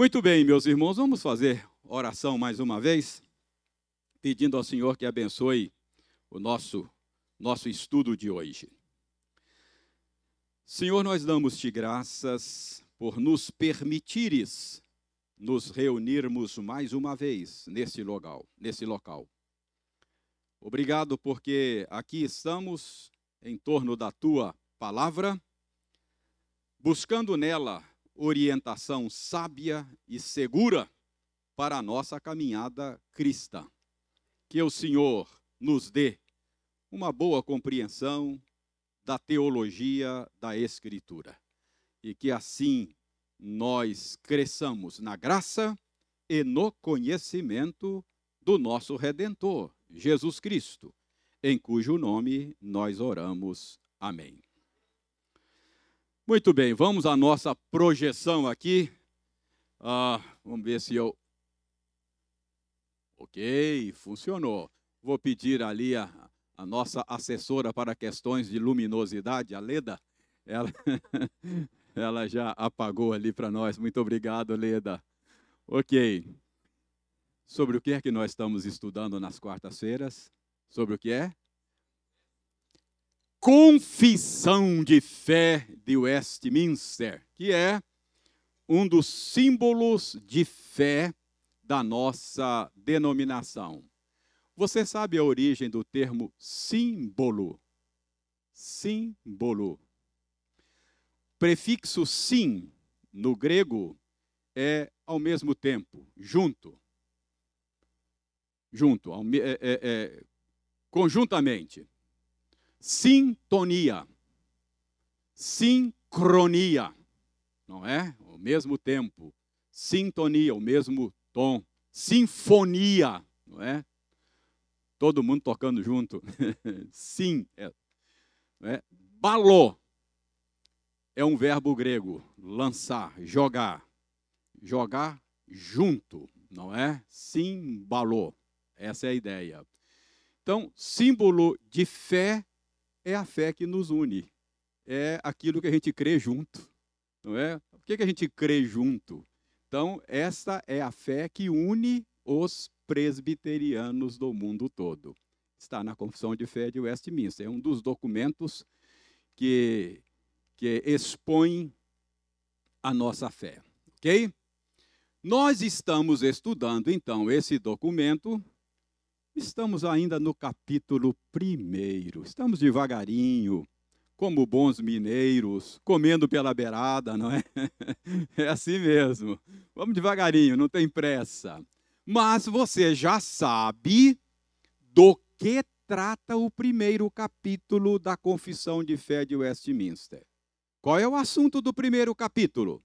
Muito bem, meus irmãos, vamos fazer oração mais uma vez, pedindo ao Senhor que abençoe o nosso nosso estudo de hoje. Senhor, nós damos-te graças por nos permitires nos reunirmos mais uma vez nesse local, nesse local. Obrigado porque aqui estamos em torno da tua palavra, buscando nela orientação sábia e segura para a nossa caminhada cristã. Que o Senhor nos dê uma boa compreensão da teologia da Escritura e que assim nós cresçamos na graça e no conhecimento do nosso Redentor, Jesus Cristo, em cujo nome nós oramos. Amém. Muito bem, vamos à nossa projeção aqui. Ah, vamos ver se eu. Ok, funcionou. Vou pedir ali a, a nossa assessora para questões de luminosidade, a Leda. Ela, ela já apagou ali para nós. Muito obrigado, Leda. Ok. Sobre o que é que nós estamos estudando nas quartas-feiras? Sobre o que é? Confissão de Fé de Westminster, que é um dos símbolos de fé da nossa denominação. Você sabe a origem do termo símbolo? Símbolo. Prefixo sim, no grego, é ao mesmo tempo, junto. Junto, é, é, é, conjuntamente sintonia, sincronia, não é? O mesmo tempo, sintonia, o mesmo tom, sinfonia, não é? Todo mundo tocando junto. Sim, é, é. Balô é um verbo grego, lançar, jogar. Jogar junto, não é? Simbalô. Essa é a ideia. Então, símbolo de fé é a fé que nos une. É aquilo que a gente crê junto. Não é? O que, que a gente crê junto? Então, essa é a fé que une os presbiterianos do mundo todo. Está na Confissão de Fé de Westminster. É um dos documentos que, que expõe a nossa fé. Ok? Nós estamos estudando, então, esse documento Estamos ainda no capítulo primeiro. Estamos devagarinho, como bons mineiros, comendo pela beirada, não é? É assim mesmo. Vamos devagarinho, não tem pressa. Mas você já sabe do que trata o primeiro capítulo da Confissão de Fé de Westminster. Qual é o assunto do primeiro capítulo?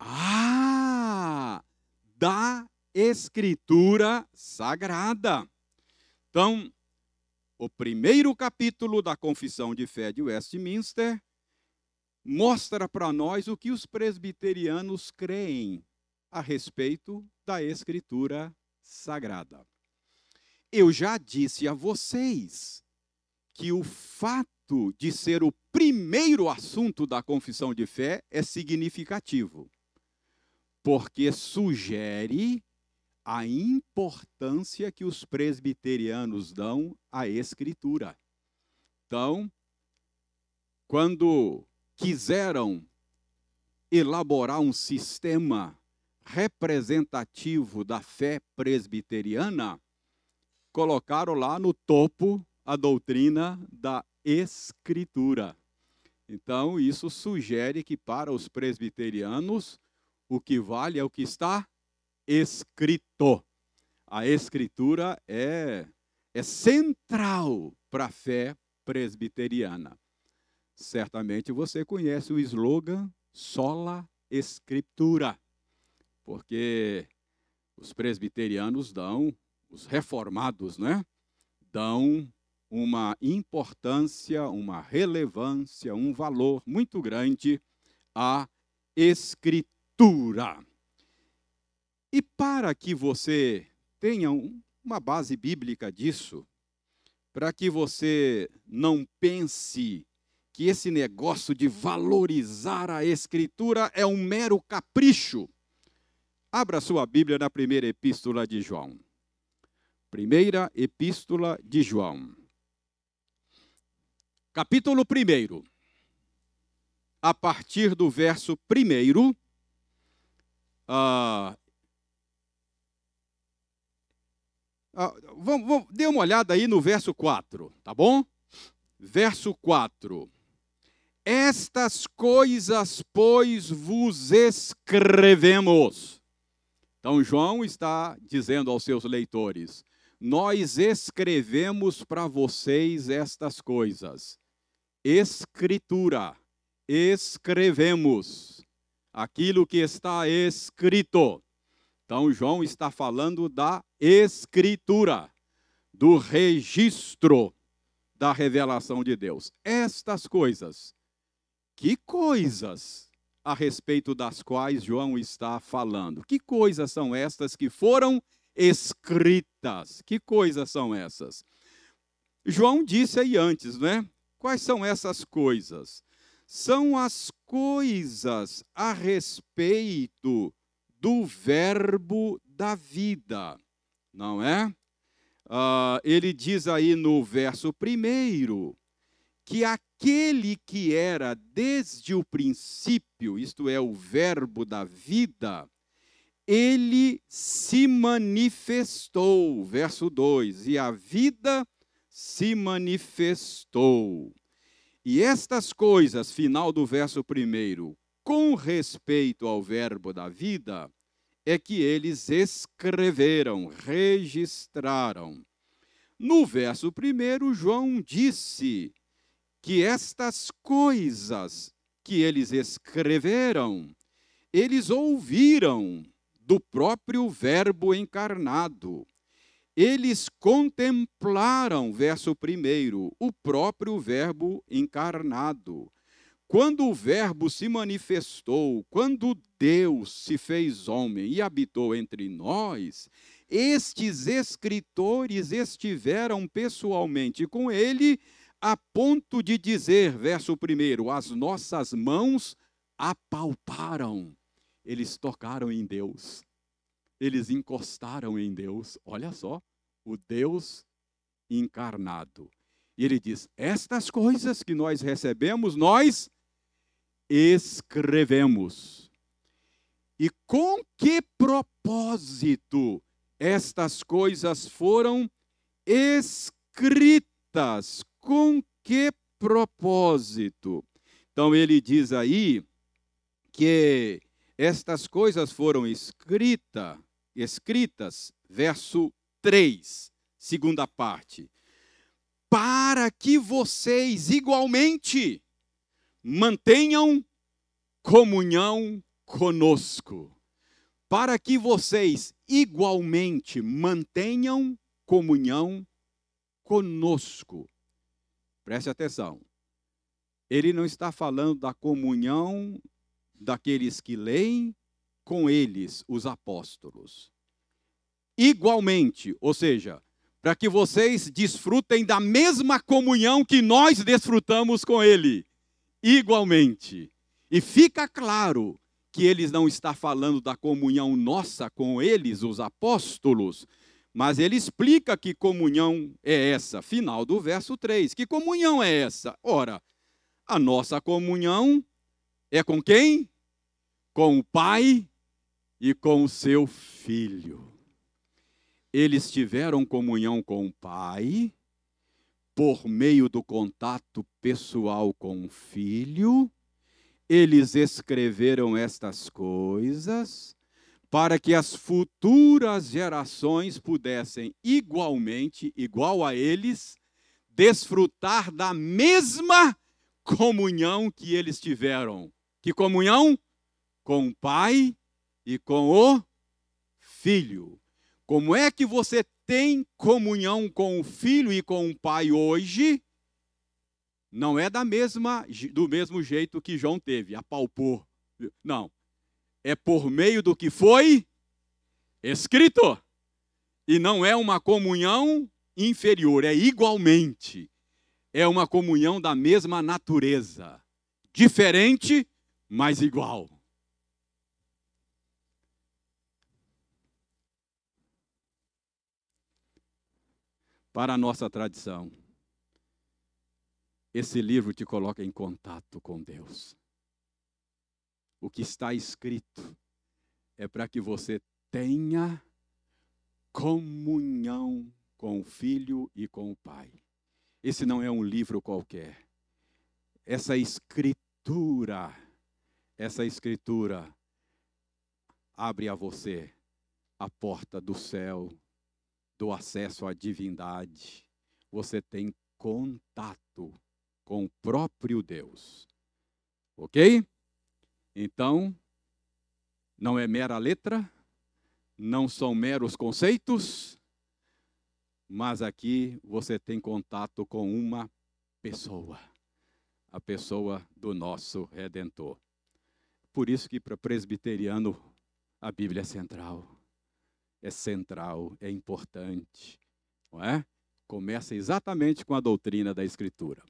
Ah, da Escritura Sagrada. Então, o primeiro capítulo da Confissão de Fé de Westminster mostra para nós o que os presbiterianos creem a respeito da Escritura Sagrada. Eu já disse a vocês que o fato de ser o primeiro assunto da confissão de fé é significativo, porque sugere a importância que os presbiterianos dão à Escritura. Então, quando quiseram elaborar um sistema representativo da fé presbiteriana, colocaram lá no topo a doutrina da Escritura. Então, isso sugere que para os presbiterianos o que vale é o que está escrito. A escritura é, é central para a fé presbiteriana. Certamente você conhece o slogan sola escritura, porque os presbiterianos dão, os reformados, né? Dão uma importância, uma relevância, um valor muito grande à escritura. E para que você tenha uma base bíblica disso, para que você não pense que esse negócio de valorizar a Escritura é um mero capricho. Abra sua Bíblia na primeira epístola de João. Primeira epístola de João. Capítulo 1. A partir do verso 1. Ah, ah, vamos, vamos, dê uma olhada aí no verso 4, tá bom? Verso 4. Estas coisas, pois, vos escrevemos. Então, João está dizendo aos seus leitores: Nós escrevemos para vocês estas coisas. Escritura, escrevemos aquilo que está escrito. Então, João está falando da escritura, do registro da revelação de Deus. Estas coisas que coisas a respeito das quais João está falando? Que coisas são estas que foram escritas? Que coisas são essas? João disse aí antes, né? Quais são essas coisas? São as coisas a respeito do Verbo da vida, não é? Uh, ele diz aí no verso primeiro que aquele que era desde o princípio, isto é, o Verbo da vida, ele se manifestou. Verso 2: E a vida se manifestou. E estas coisas, final do verso 1, com respeito ao Verbo da vida, é que eles escreveram, registraram. No verso 1, João disse que estas coisas que eles escreveram, eles ouviram do próprio Verbo encarnado. Eles contemplaram, verso 1, o próprio Verbo encarnado. Quando o Verbo se manifestou, quando Deus se fez homem e habitou entre nós, estes escritores estiveram pessoalmente com ele a ponto de dizer, verso 1, as nossas mãos apalparam. Eles tocaram em Deus. Eles encostaram em Deus. Olha só, o Deus encarnado. E ele diz: Estas coisas que nós recebemos, nós escrevemos. E com que propósito estas coisas foram escritas? com que propósito? Então ele diz aí que estas coisas foram escrita, escritas, verso 3, segunda parte, para que vocês igualmente mantenham comunhão conosco. Para que vocês igualmente mantenham comunhão conosco. Preste atenção. Ele não está falando da comunhão daqueles que leem com eles, os apóstolos. Igualmente, ou seja, para que vocês desfrutem da mesma comunhão que nós desfrutamos com ele. Igualmente. E fica claro que eles não está falando da comunhão nossa com eles, os apóstolos, mas ele explica que comunhão é essa, final do verso 3. Que comunhão é essa? Ora, a nossa comunhão é com quem? Com o Pai e com o seu Filho. Eles tiveram comunhão com o Pai por meio do contato pessoal com o Filho. Eles escreveram estas coisas para que as futuras gerações pudessem igualmente, igual a eles, desfrutar da mesma comunhão que eles tiveram. Que comunhão? Com o Pai e com o Filho. Como é que você tem comunhão com o Filho e com o Pai hoje? Não é da mesma, do mesmo jeito que João teve, apalpou. Não é por meio do que foi escrito. E não é uma comunhão inferior, é igualmente. é uma comunhão da mesma natureza, diferente, mas igual. Para a nossa tradição, esse livro te coloca em contato com Deus. O que está escrito é para que você tenha comunhão com o Filho e com o Pai. Esse não é um livro qualquer. Essa escritura, essa escritura abre a você a porta do céu, do acesso à divindade. Você tem contato com o próprio Deus. Ok? Então, não é mera letra, não são meros conceitos, mas aqui você tem contato com uma pessoa, a pessoa do nosso Redentor. Por isso que para presbiteriano a Bíblia é central. É central, é importante, não é? Começa exatamente com a doutrina da Escritura.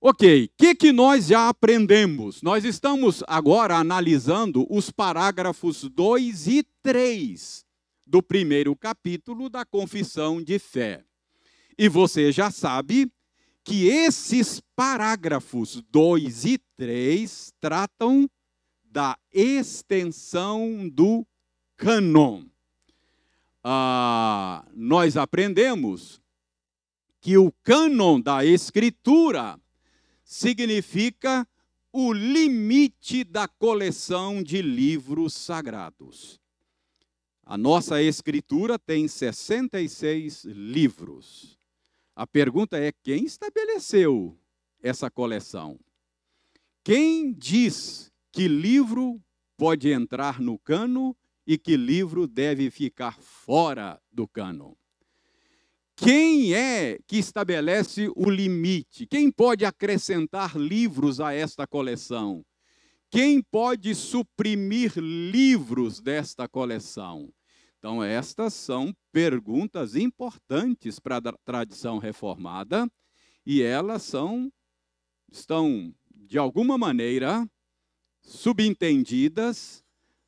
Ok, o que, que nós já aprendemos? Nós estamos agora analisando os parágrafos 2 e 3 do primeiro capítulo da Confissão de Fé. E você já sabe que esses parágrafos 2 e 3 tratam da extensão do cânon. Ah, nós aprendemos que o cânon da Escritura significa o limite da coleção de livros sagrados. A nossa escritura tem 66 livros. A pergunta é: quem estabeleceu essa coleção? Quem diz que livro pode entrar no cano e que livro deve ficar fora do cano? Quem é que estabelece o limite? Quem pode acrescentar livros a esta coleção? Quem pode suprimir livros desta coleção? Então, estas são perguntas importantes para a tradição reformada e elas são estão de alguma maneira subentendidas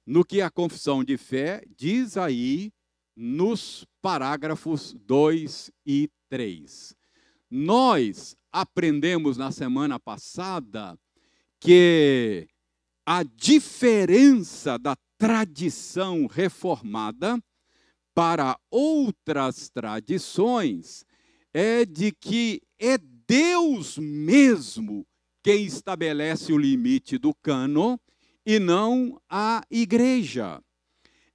no que a confissão de fé diz aí nos parágrafos 2 e 3. Nós aprendemos na semana passada que a diferença da tradição reformada para outras tradições é de que é Deus mesmo quem estabelece o limite do cano e não a igreja.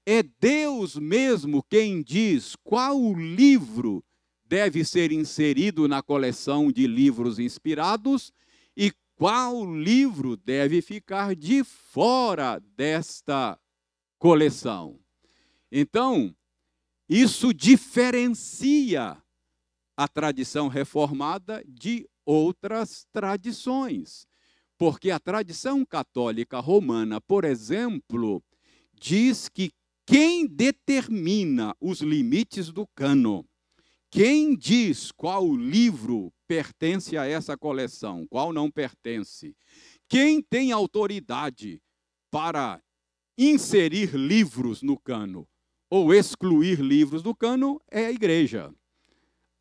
É Deus mesmo quem diz qual livro deve ser inserido na coleção de livros inspirados e qual livro deve ficar de fora desta coleção. Então, isso diferencia a tradição reformada de outras tradições. Porque a tradição católica romana, por exemplo, diz que quem determina os limites do cano? Quem diz qual livro pertence a essa coleção, qual não pertence? Quem tem autoridade para inserir livros no cano ou excluir livros do cano é a igreja.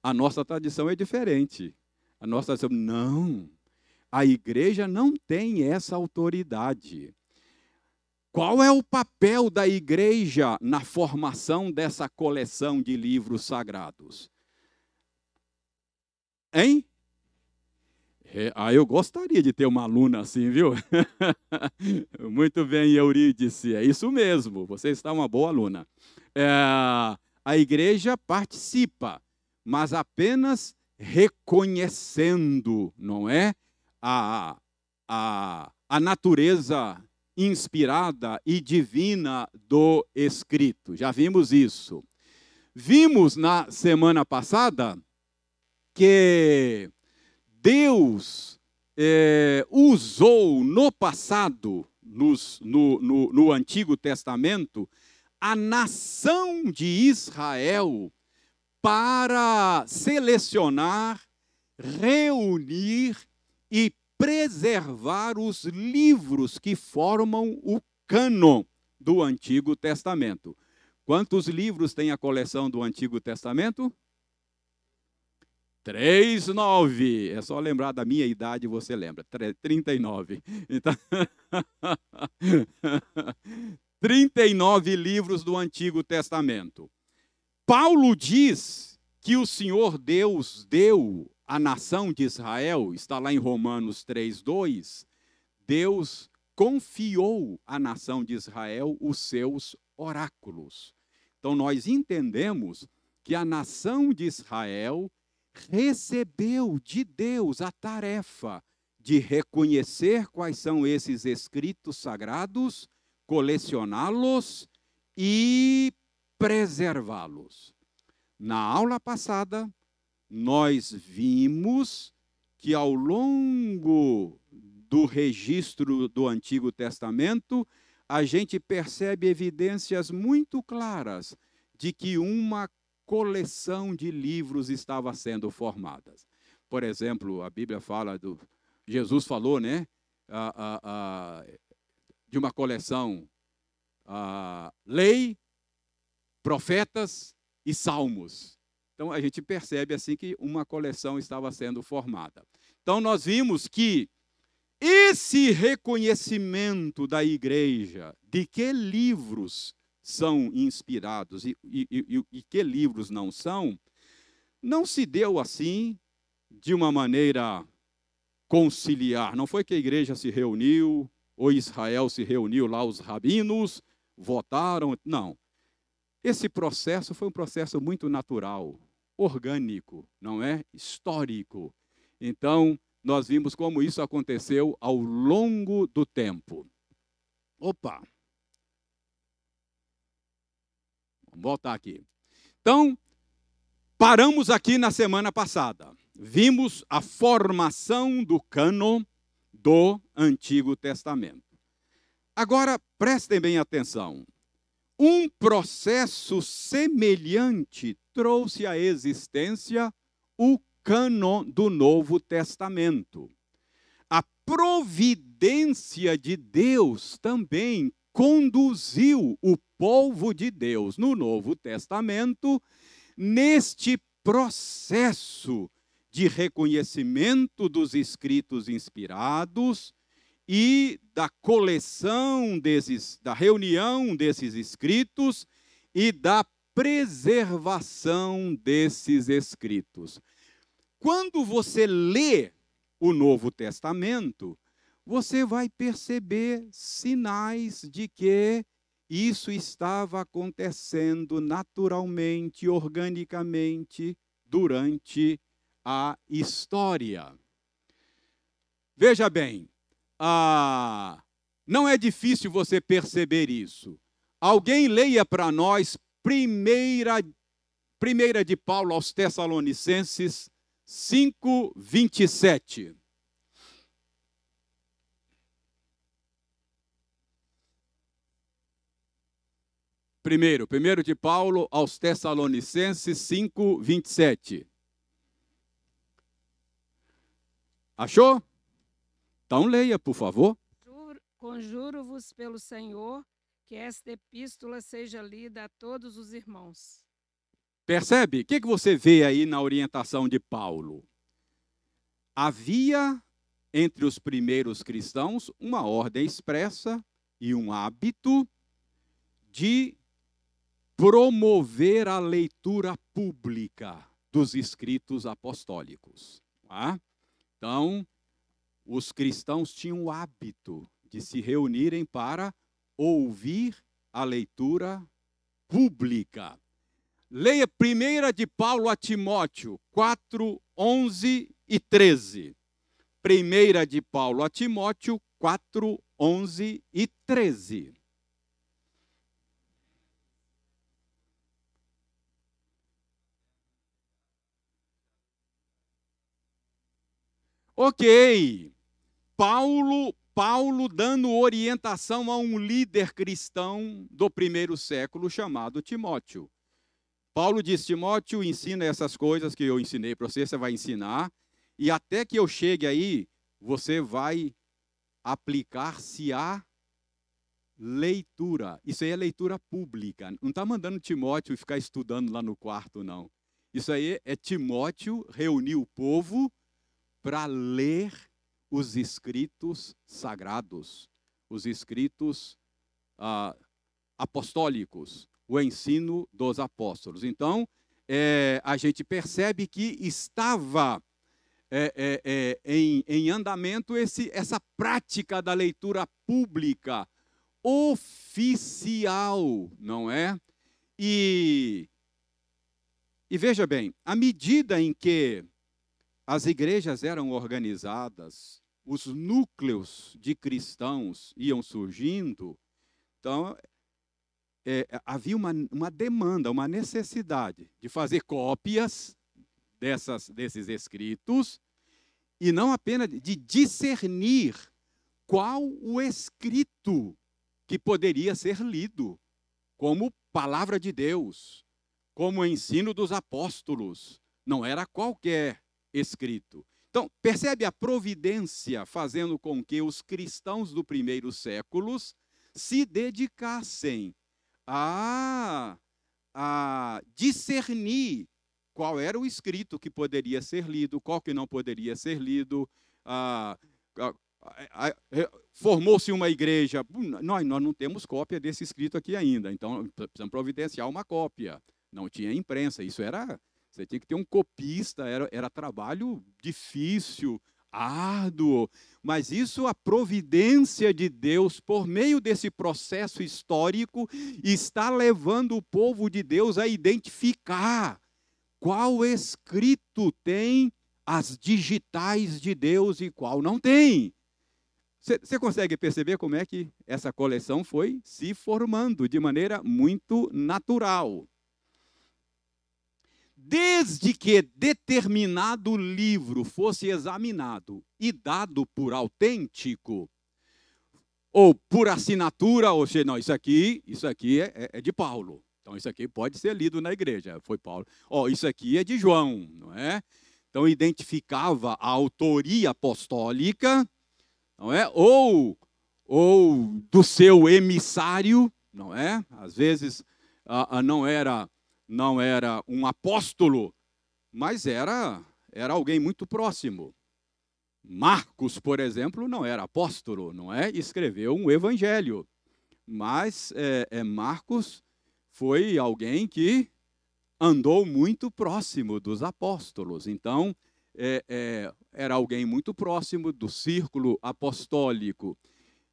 A nossa tradição é diferente. A nossa tradição, não. A igreja não tem essa autoridade. Qual é o papel da igreja na formação dessa coleção de livros sagrados? Hein? É, ah, eu gostaria de ter uma aluna assim, viu? Muito bem, Eurídice, é isso mesmo, você está uma boa aluna. É, a igreja participa, mas apenas reconhecendo, não é? A, a, a natureza inspirada e divina do Escrito. Já vimos isso. Vimos na semana passada que Deus é, usou no passado, nos, no, no, no Antigo Testamento, a nação de Israel para selecionar reunir e preservar os livros que formam o cânon do Antigo Testamento. Quantos livros tem a coleção do Antigo Testamento? Três, nove. É só lembrar da minha idade, você lembra. 39. Então, 39 livros do Antigo Testamento. Paulo diz que o Senhor Deus deu à nação de Israel, está lá em Romanos 3, 2, Deus confiou à nação de Israel os seus oráculos. Então nós entendemos que a nação de Israel recebeu de Deus a tarefa de reconhecer quais são esses escritos sagrados, colecioná-los e preservá-los. Na aula passada, nós vimos que ao longo do registro do Antigo Testamento, a gente percebe evidências muito claras de que uma coleção de livros estava sendo formada. Por exemplo, a Bíblia fala do. Jesus falou, né? de uma coleção lei, profetas e salmos. Então a gente percebe assim que uma coleção estava sendo formada. Então nós vimos que esse reconhecimento da igreja de que livros são inspirados e, e, e, e que livros não são, não se deu assim de uma maneira conciliar. Não foi que a igreja se reuniu, ou Israel se reuniu lá, os rabinos votaram. Não. Esse processo foi um processo muito natural, orgânico, não é? Histórico. Então, nós vimos como isso aconteceu ao longo do tempo. Opa! Vamos voltar aqui. Então, paramos aqui na semana passada. Vimos a formação do cânon do Antigo Testamento. Agora, prestem bem atenção. Um processo semelhante trouxe à existência o cânon do Novo Testamento. A providência de Deus também conduziu o povo de Deus no Novo Testamento neste processo de reconhecimento dos escritos inspirados e da coleção desses, da reunião desses escritos e da preservação desses escritos. Quando você lê o Novo Testamento, você vai perceber sinais de que isso estava acontecendo naturalmente, organicamente, durante a história. Veja bem, ah, não é difícil você perceber isso. Alguém leia para nós primeira, primeira de Paulo aos Tessalonicenses, 5, 27. Primeiro, primeiro de Paulo aos Tessalonicenses 5, 27. Achou? Então leia, por favor. Conjuro-vos pelo Senhor que esta epístola seja lida a todos os irmãos. Percebe? O que, que você vê aí na orientação de Paulo? Havia entre os primeiros cristãos uma ordem expressa e um hábito de promover a leitura pública dos escritos apostólicos. Tá? Então, os cristãos tinham o hábito de se reunirem para ouvir a leitura pública. Leia 1 de Paulo a Timóteo 4, 11 e 13. 1 de Paulo a Timóteo 4, 11 e 13. Ok. Paulo, Paulo dando orientação a um líder cristão do primeiro século chamado Timóteo. Paulo diz: Timóteo, ensina essas coisas que eu ensinei para você, você vai ensinar. E até que eu chegue aí, você vai aplicar-se a leitura. Isso aí é leitura pública. Não está mandando Timóteo ficar estudando lá no quarto, não. Isso aí é Timóteo reunir o povo para ler os escritos sagrados, os escritos ah, apostólicos, o ensino dos apóstolos. Então, é, a gente percebe que estava é, é, é, em, em, andamento esse, essa prática da leitura pública, oficial, não é? E, e veja bem, à medida em que as igrejas eram organizadas, os núcleos de cristãos iam surgindo, então é, havia uma, uma demanda, uma necessidade de fazer cópias dessas, desses escritos e não apenas de discernir qual o escrito que poderia ser lido como palavra de Deus, como ensino dos apóstolos. Não era qualquer escrito. Então, percebe a providência fazendo com que os cristãos do primeiro séculos se dedicassem a, a discernir qual era o escrito que poderia ser lido, qual que não poderia ser lido. Formou-se uma igreja. Nós, nós não temos cópia desse escrito aqui ainda, então precisamos providenciar uma cópia. Não tinha imprensa, isso era você tinha que ter um copista, era, era trabalho difícil, árduo, mas isso a providência de Deus, por meio desse processo histórico, está levando o povo de Deus a identificar qual escrito tem as digitais de Deus e qual não tem. Você consegue perceber como é que essa coleção foi se formando de maneira muito natural desde que determinado livro fosse examinado e dado por autêntico, ou por assinatura, ou seja, não, isso aqui, isso aqui é, é, é de Paulo. Então isso aqui pode ser lido na igreja, foi Paulo. Ó, oh, isso aqui é de João, não é? Então identificava a autoria apostólica, não é? Ou ou do seu emissário, não é? Às vezes ah, não era não era um apóstolo, mas era, era alguém muito próximo. Marcos, por exemplo, não era apóstolo, não é? Escreveu um evangelho. Mas é, é, Marcos foi alguém que andou muito próximo dos apóstolos. Então, é, é, era alguém muito próximo do círculo apostólico.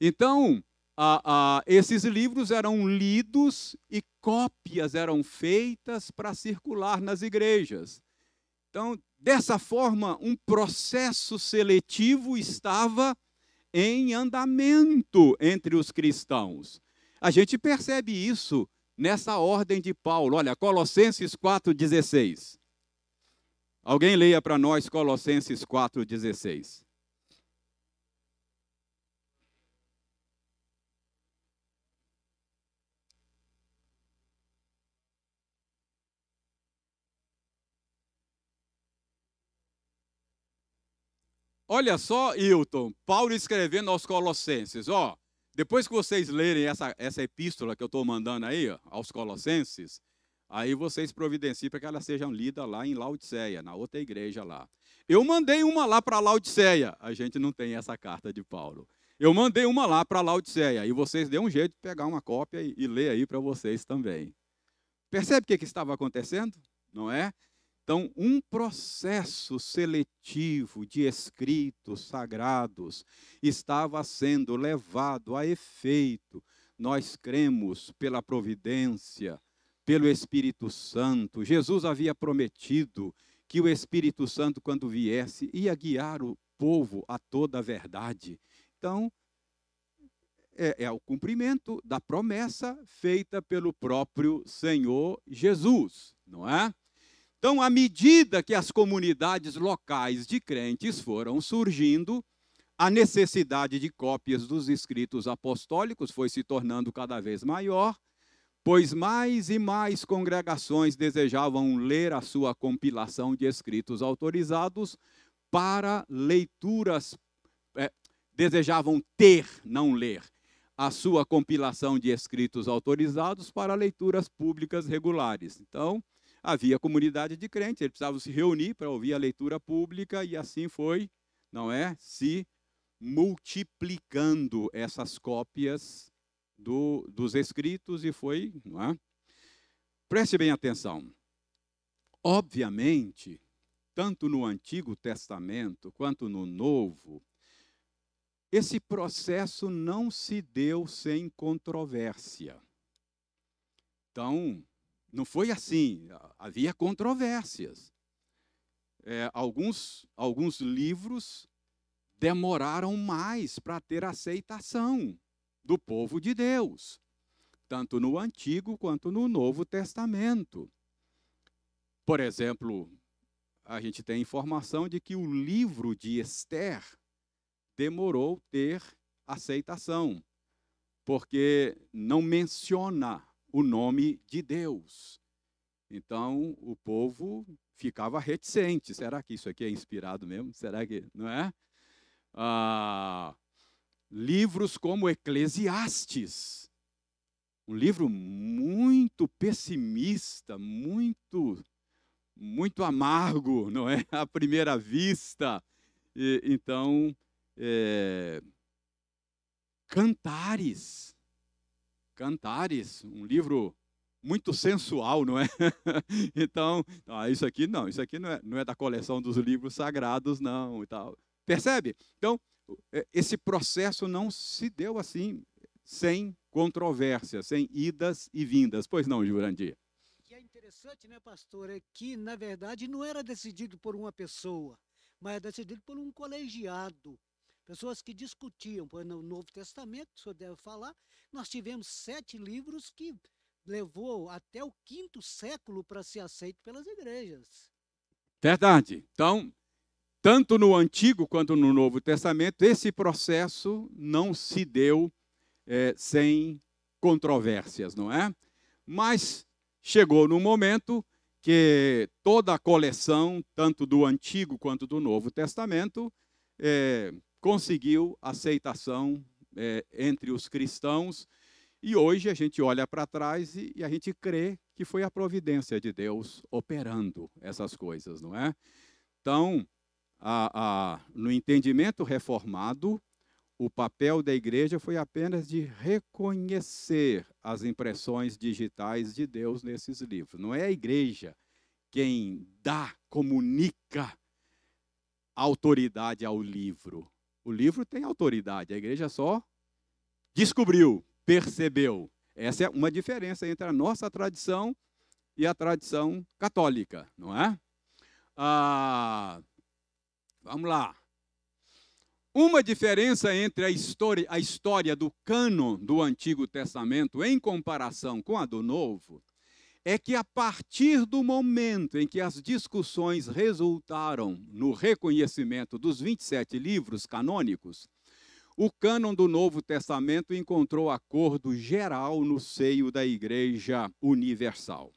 Então, ah, ah, esses livros eram lidos e cópias eram feitas para circular nas igrejas. Então, dessa forma, um processo seletivo estava em andamento entre os cristãos. A gente percebe isso nessa ordem de Paulo. Olha, Colossenses 4,16. Alguém leia para nós Colossenses 4,16. Olha só, Hilton, Paulo escrevendo aos Colossenses, ó, depois que vocês lerem essa, essa epístola que eu estou mandando aí, ó, aos Colossenses, aí vocês providenciem para que elas sejam lidas lá em Laodiceia, na outra igreja lá. Eu mandei uma lá para Laodiceia, a gente não tem essa carta de Paulo. Eu mandei uma lá para Laodiceia, e vocês dêem um jeito de pegar uma cópia e, e ler aí para vocês também. Percebe o que, que estava acontecendo? Não é? Então, um processo seletivo de escritos sagrados estava sendo levado a efeito. Nós cremos pela providência, pelo Espírito Santo. Jesus havia prometido que o Espírito Santo, quando viesse, ia guiar o povo a toda a verdade. Então, é, é, o cumprimento da promessa feita pelo próprio Senhor Jesus, não é? Então, à medida que as comunidades locais de crentes foram surgindo, a necessidade de cópias dos escritos apostólicos foi se tornando cada vez maior, pois mais e mais congregações desejavam ler a sua compilação de escritos autorizados para leituras, é, desejavam ter, não ler, a sua compilação de escritos autorizados para leituras públicas regulares. Então, havia comunidade de crentes, eles precisavam se reunir para ouvir a leitura pública e assim foi, não é? Se multiplicando essas cópias do, dos escritos e foi, não é? Preste bem atenção. Obviamente, tanto no Antigo Testamento quanto no Novo, esse processo não se deu sem controvérsia. Então, não foi assim, havia controvérsias. É, alguns, alguns livros demoraram mais para ter aceitação do povo de Deus, tanto no Antigo quanto no Novo Testamento. Por exemplo, a gente tem informação de que o livro de Esther demorou ter aceitação, porque não menciona o nome de Deus. Então, o povo ficava reticente. Será que isso aqui é inspirado mesmo? Será que não é? Ah, livros como Eclesiastes, um livro muito pessimista, muito muito amargo, não é? À primeira vista. E, então, é, Cantares, Cantares, um livro muito sensual, não é? então, ah, isso aqui não, isso aqui não é, não é da coleção dos livros sagrados, não, e tal. Percebe? Então, é, esse processo não se deu assim, sem controvérsia, sem idas e vindas. Pois não, Jurandir? Que é interessante, né, pastor, é que, na verdade, não era decidido por uma pessoa, mas era decidido por um colegiado. Pessoas que discutiam, por no Novo Testamento, o senhor deve falar, nós tivemos sete livros que levou até o quinto século para ser aceito pelas igrejas. Verdade. Então, tanto no Antigo quanto no Novo Testamento, esse processo não se deu é, sem controvérsias, não é? Mas chegou no momento que toda a coleção, tanto do Antigo quanto do Novo Testamento, é, conseguiu aceitação é, entre os cristãos. E hoje a gente olha para trás e, e, a gente crê que foi a providência de Deus operando essas coisas, não é? Então, a, a, no entendimento reformado, o papel da igreja foi apenas de reconhecer as impressões digitais de Deus nesses livros. Não é a igreja quem dá, comunica autoridade ao livro. O livro tem autoridade, a igreja só descobriu, percebeu. Essa é uma diferença entre a nossa tradição e a tradição católica, não é? Ah, Vamos lá. Uma diferença entre a história, a história do cânon do Antigo Testamento em comparação com a do Novo é que a partir do momento em que as discussões resultaram no reconhecimento dos 27 livros canônicos, o cânon do Novo Testamento encontrou acordo geral no seio da Igreja Universal.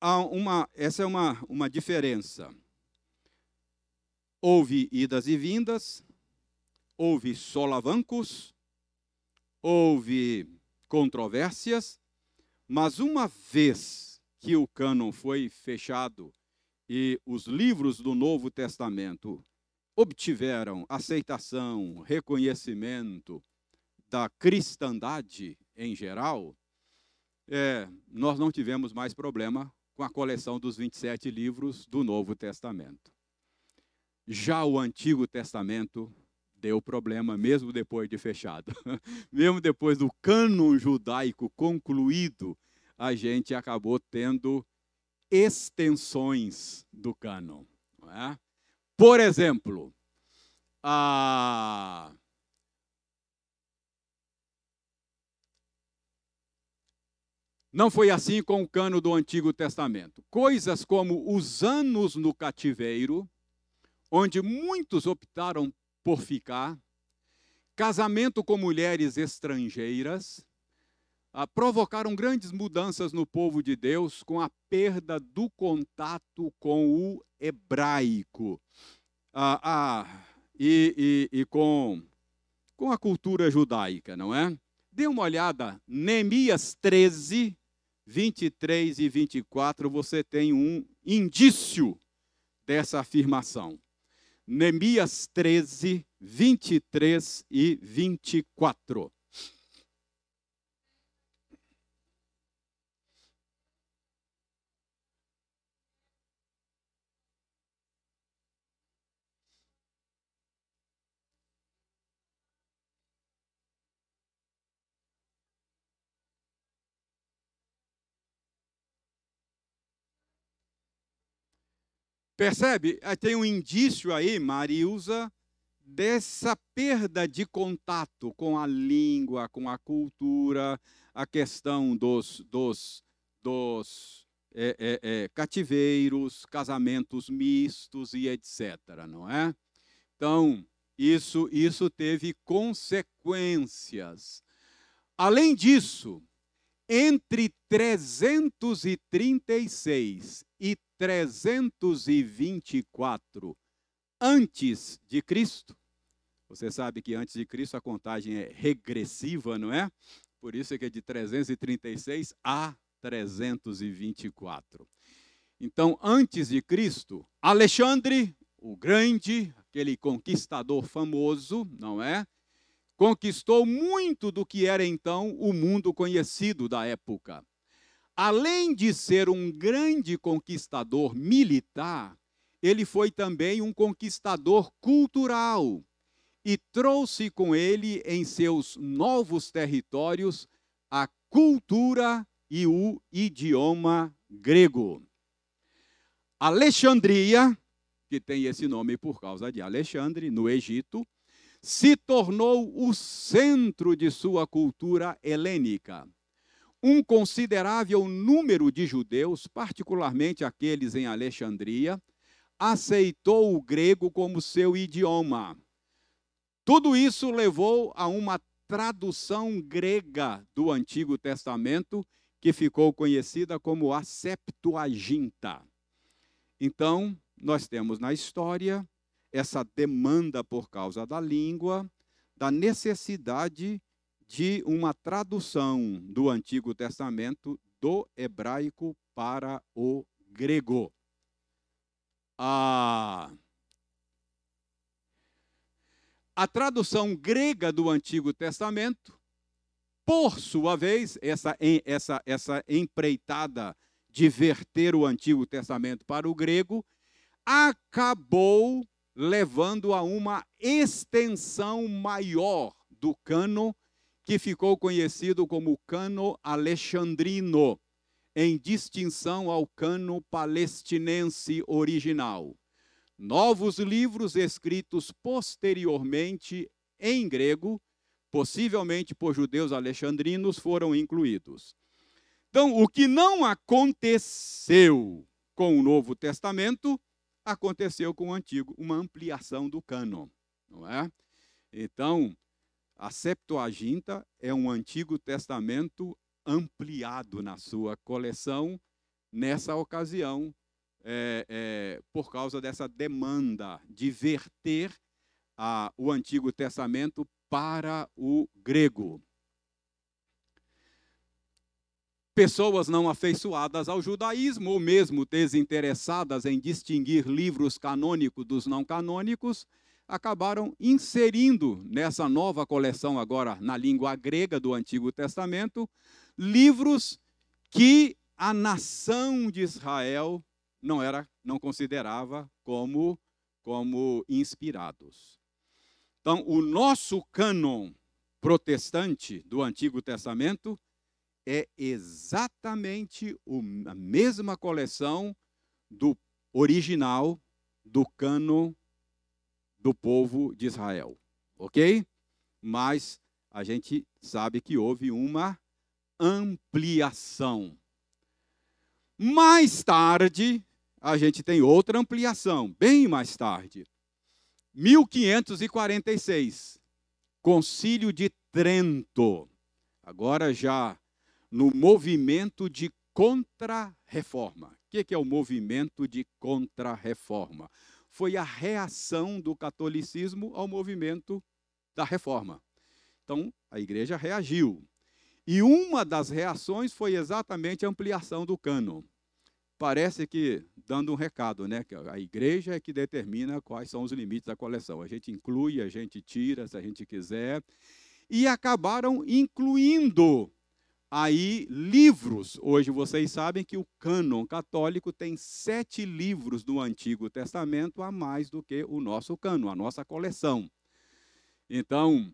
Há uma, essa é uma, uma diferença. Houve idas e vindas, houve solavancos, houve controvérsias, mas uma vez que o cânon foi fechado e os livros do Novo Testamento obtiveram aceitação, reconhecimento da cristandade em geral, é, nós não tivemos mais problema com a coleção dos 27 livros do Novo Testamento. Já o Antigo Testamento deu problema, mesmo depois de fechado. mesmo depois do cânon judaico concluído, a gente acabou tendo extensões do cânon. É? Por exemplo, a... Não foi assim com o cano do Antigo Testamento. Coisas como os anos no cativeiro, onde muitos optaram por ficar, casamento com mulheres estrangeiras, ah, provocaram grandes mudanças no povo de Deus com a perda do contato com o hebraico ah, ah, e, e, e com, com a cultura judaica, não é? Dê uma olhada, Neemias 13, 23 e 24, você tem um indício dessa afirmação. Neemias 13, 23 e 24. Percebe? Tem um indício aí, Marilza, dessa perda de contato com a língua, com a cultura, a questão dos, dos, dos é, é, é, cativeiros, casamentos mistos e etc. Não é? Então, isso, isso teve consequências. Além disso, entre 336 e 324 antes de Cristo, você sabe que antes de Cristo a contagem é regressiva, não é? Por isso é que é de 336 a 324. Então, antes de Cristo, Alexandre, o grande, aquele conquistador famoso, não é? Conquistou muito do que era então o mundo conhecido da época além de ser um grande conquistador militar, ele foi também um conquistador cultural e trouxe com ele em seus novos territórios a cultura e o idioma grego. Alexandria, que tem esse nome por causa de Alexandre, no Egito, se tornou o centro de sua cultura helênica um considerável número de judeus, particularmente aqueles em Alexandria, aceitou o grego como seu idioma. Tudo isso levou a uma tradução grega do Antigo Testamento, que ficou conhecida como a Septuaginta. Então, nós temos na história essa demanda por causa da língua, da necessidade de uma tradução do Antigo Testamento do hebraico para o grego. A, a tradução grega do Antigo Testamento, por sua vez, essa, essa, essa empreitada de verter o Antigo Testamento para o grego, acabou levando a uma extensão maior do cano que ficou conhecido como cano alexandrino, em distinção ao cano palestinense original. Novos livros escritos posteriormente em grego, possivelmente por judeus alexandrinos, foram incluídos. Então, o que não aconteceu com o Novo Testamento, aconteceu com o Antigo, uma ampliação do cânon, não é? Então, a Septuaginta é um Antigo Testamento ampliado na sua coleção, nessa ocasião, é, é, por causa dessa demanda de verter a, o Antigo Testamento para o grego. Pessoas não afeiçoadas ao judaísmo, ou mesmo desinteressadas em distinguir livros canônicos dos não canônicos, acabaram inserindo nessa nova coleção, agora na língua grega do Antigo Testamento, livros que a nação de Israel não era, não considerava como, como inspirados. Então, o nosso cânon protestante do Antigo Testamento é exatamente a mesma coleção do original do cânon do povo de Israel. Ok? Mas a gente sabe que houve uma ampliação. Mais tarde, a gente tem outra ampliação, bem mais tarde. 1546, Concílio de Trento. Agora já no movimento de contra-reforma. O que é o movimento de contra-reforma? Foi a reação do catolicismo ao movimento da reforma. Então, a igreja reagiu. E uma das reações foi exatamente a ampliação do cânon. Parece que dando um recado, né? Que a igreja é que determina quais são os limites da coleção. A gente inclui, a gente tira, se a gente quiser. E acabaram incluindo aí livros. Hoje vocês sabem que o cânon católico tem sete livros do Antigo Testamento a mais do que o nosso cânon, a nossa coleção. Então,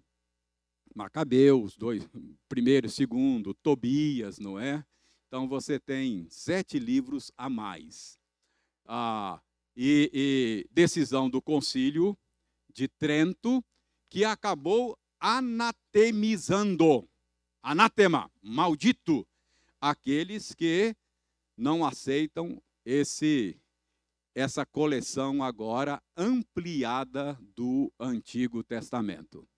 Macabeus, dois, primeiro segundo, Tobias, não é? Então você tem sete livros a mais. Ah, e, e decisão do concílio de Trento, que acabou anatemizando, anatema, maldito, aqueles que não aceitam esse essa coleção agora ampliada do Antigo Testamento.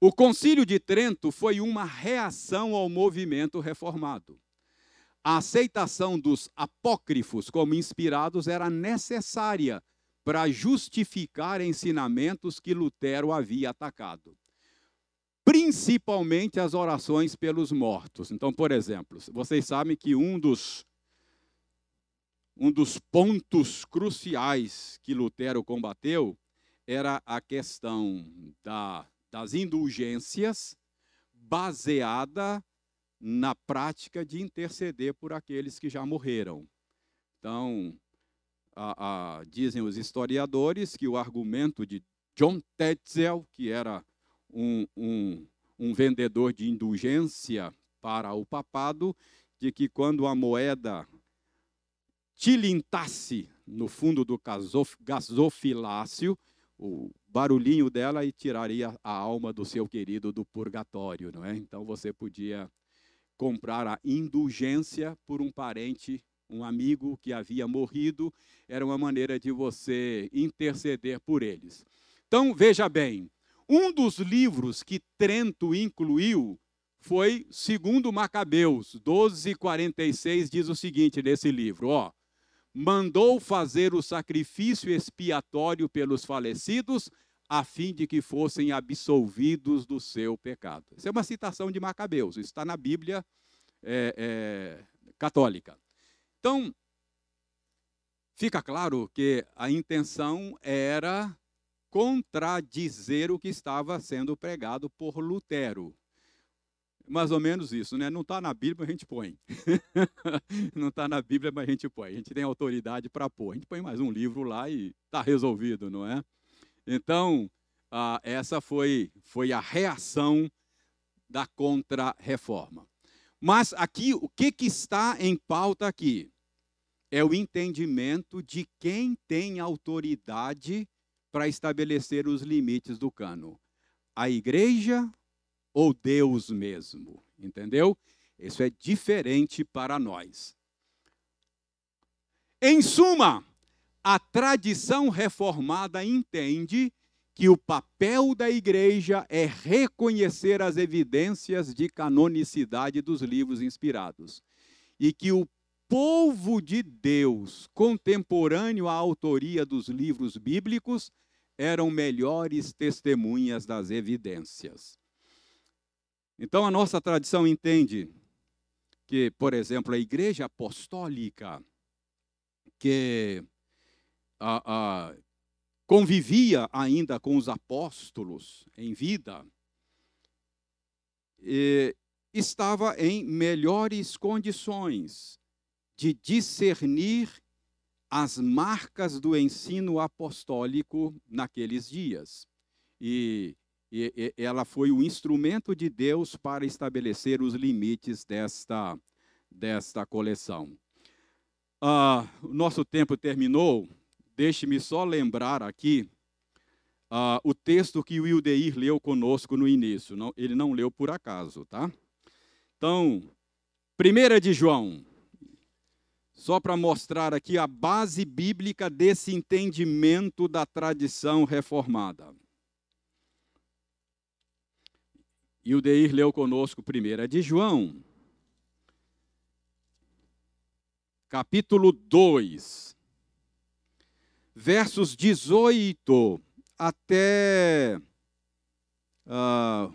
O Concílio de Trento foi uma reação ao movimento reformado. A aceitação dos apócrifos como inspirados era necessária para justificar ensinamentos que Lutero havia atacado. Principalmente as orações pelos mortos. Então, por exemplo, vocês sabem que um dos, um dos pontos cruciais que Lutero combateu era a questão da das indulgências baseada na prática de interceder por aqueles que já morreram. Então, a, a, dizem os historiadores que o argumento de John Tetzel, que era um, um, um vendedor de indulgência para o papado, de que quando a moeda tilintasse no fundo do gasofilácio, o barulhinho dela e tiraria a alma do seu querido do purgatório, não é? Então você podia comprar a indulgência por um parente, um amigo que havia morrido, era uma maneira de você interceder por eles. Então, veja bem, um dos livros que Trento incluiu foi segundo Macabeus, 12:46 diz o seguinte nesse livro, ó: mandou fazer o sacrifício expiatório pelos falecidos, a fim de que fossem absolvidos do seu pecado. Isso é uma citação de Macabeus, isso está na Bíblia é, é, católica. Então, fica claro que a intenção era contradizer o que estava sendo pregado por Lutero mais ou menos isso, né? Não está na Bíblia, mas a gente põe. não está na Bíblia, mas a gente põe. A gente tem autoridade para pôr. A gente põe mais um livro lá e está resolvido, não é? Então, ah, essa foi, foi a reação da contra-reforma. Mas aqui, o que, que está em pauta aqui? É o entendimento de quem tem autoridade para estabelecer os limites do cano. A igreja ou Deus mesmo, entendeu? Isso é diferente para nós. Em suma, a tradição reformada entende que o papel da igreja é reconhecer as evidências de canonicidade dos livros inspirados e que o povo de Deus, contemporâneo à autoria dos livros bíblicos, eram melhores testemunhas das evidências. Então, a nossa tradição entende que, por exemplo, a igreja apostólica, que a, a, convivia ainda com os apóstolos em vida, estava em melhores condições de discernir as marcas do ensino apostólico naqueles dias. E e, e, ela foi o instrumento de Deus para estabelecer os limites desta, desta coleção. Ah, o nosso tempo terminou. Deixe-me só lembrar aqui ah, o texto que o Wildeir leu conosco no início. Não, ele não leu por acaso, tá? Então, primeira de João, só para mostrar aqui a base bíblica desse entendimento da tradição reformada. E o Deir leu conosco primeiro, é de João, capítulo 2, versos 18 até, uh,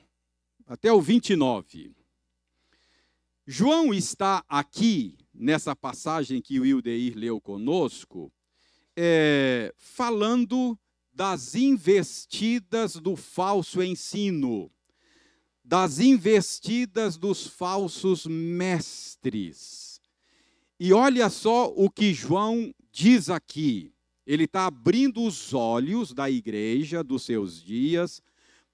até o 29. João está aqui, nessa passagem que o Ildeir leu conosco, é, falando das investidas do falso ensino, das investidas dos falsos mestres. E olha só o que João diz aqui. Ele está abrindo os olhos da igreja dos seus dias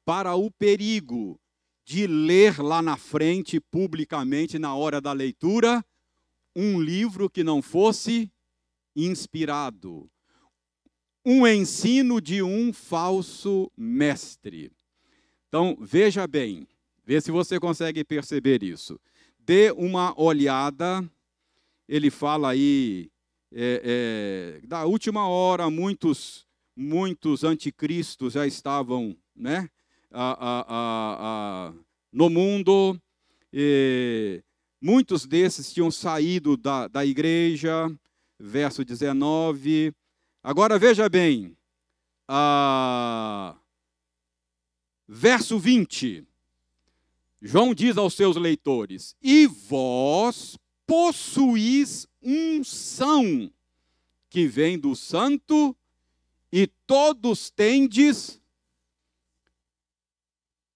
para o perigo de ler lá na frente, publicamente, na hora da leitura, um livro que não fosse inspirado, um ensino de um falso mestre. Então, veja bem, vê se você consegue perceber isso. Dê uma olhada, ele fala aí, é, é, da última hora, muitos, muitos anticristos já estavam né, a, a, a, no mundo, muitos desses tinham saído da, da igreja, verso 19. Agora veja bem, verso 20. João diz aos seus leitores: E vós possuís unção que vem do santo, e todos tendes.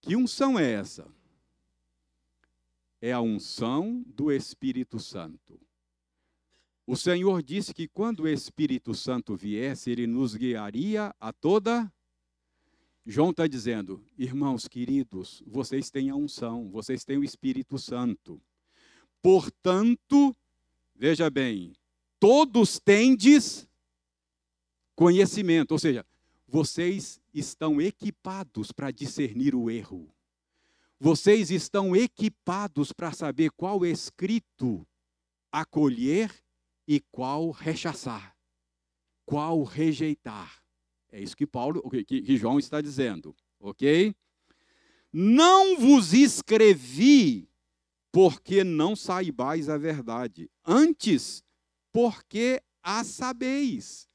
Que unção é essa? É a unção do Espírito Santo. O Senhor disse que quando o Espírito Santo viesse, ele nos guiaria a toda. João está dizendo, irmãos queridos, vocês têm a unção, vocês têm o Espírito Santo. Portanto, veja bem, todos tendes conhecimento, ou seja, vocês estão equipados para discernir o erro. Vocês estão equipados para saber qual escrito acolher e qual rechaçar, qual rejeitar. É isso que Paulo, que, que João está dizendo, ok? Não vos escrevi porque não saibais a verdade, antes porque a sabeis.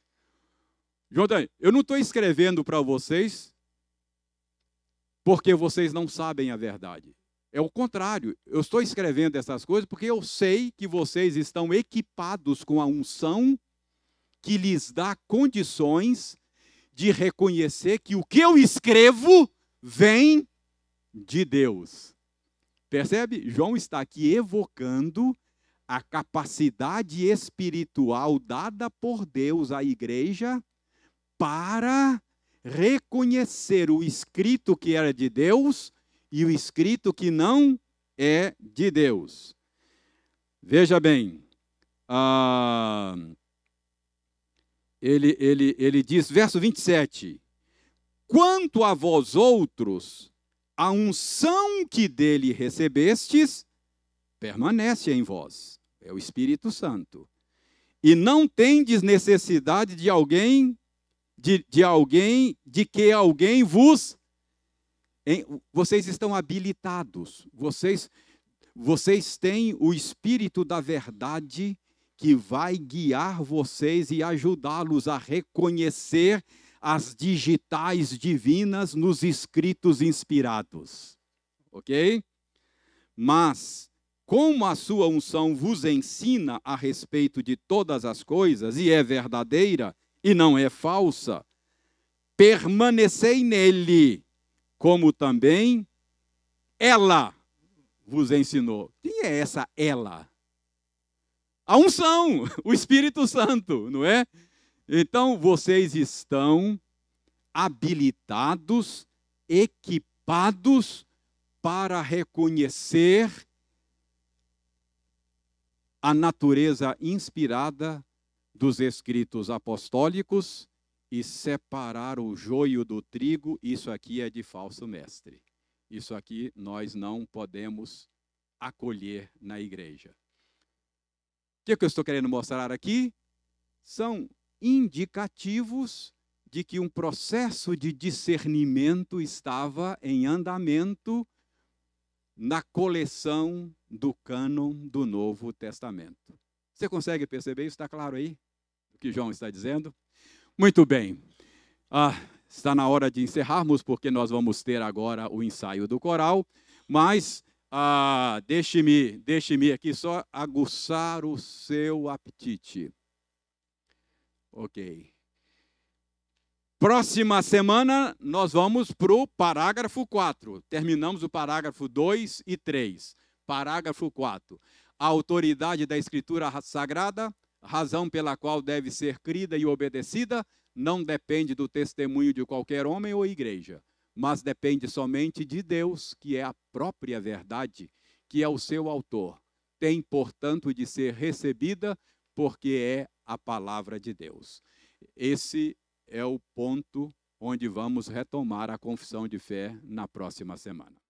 Jordan, eu não estou escrevendo para vocês porque vocês não sabem a verdade. É o contrário, eu estou escrevendo essas coisas porque eu sei que vocês estão equipados com a unção que lhes dá condições de reconhecer que o que eu escrevo vem de Deus. Percebe? João está aqui evocando a capacidade espiritual dada por Deus à igreja para reconhecer o escrito que era de Deus e o escrito que não é de Deus. Veja bem, ah, ele, ele, ele diz, verso 27, quanto a vós outros, a unção que dele recebestes permanece em vós, é o Espírito Santo. E não tendes necessidade de alguém, de, de alguém, de que alguém vos vocês estão habilitados, vocês, vocês têm o Espírito da Verdade que vai guiar vocês e ajudá-los a reconhecer as digitais divinas nos escritos inspirados. Ok? Mas, como a sua unção vos ensina a respeito de todas as coisas, e é verdadeira e não é falsa, permanecei nele como também ela vos ensinou. Quem é essa ela? A unção, o Espírito Santo, não é? Então vocês estão habilitados, equipados para reconhecer a natureza inspirada dos escritos apostólicos e separar o joio do trigo, isso aqui é de falso mestre. Isso aqui nós não podemos acolher na igreja. O que, é que eu estou querendo mostrar aqui? São indicativos de que um processo de discernimento estava em andamento na coleção do cânon do Novo Testamento. Você consegue perceber isso? Está claro aí? Que João está dizendo? Muito bem. Ah, está na hora de encerrarmos, porque nós vamos ter agora o ensaio do coral, mas ah, deixe-me deixe aqui só aguçar o seu apetite. Ok. Próxima semana, nós vamos para o parágrafo 4. Terminamos o parágrafo 2 e 3. Parágrafo 4. A autoridade da Escritura Sagrada, razão pela qual deve ser crida e obedecida, não depende do testemunho de qualquer homem ou igreja, mas depende somente de Deus, que é a própria verdade, que é o seu autor. Tem, portanto, de ser recebida porque é a palavra de Deus. Esse é o ponto onde vamos retomar a confissão de fé na próxima semana.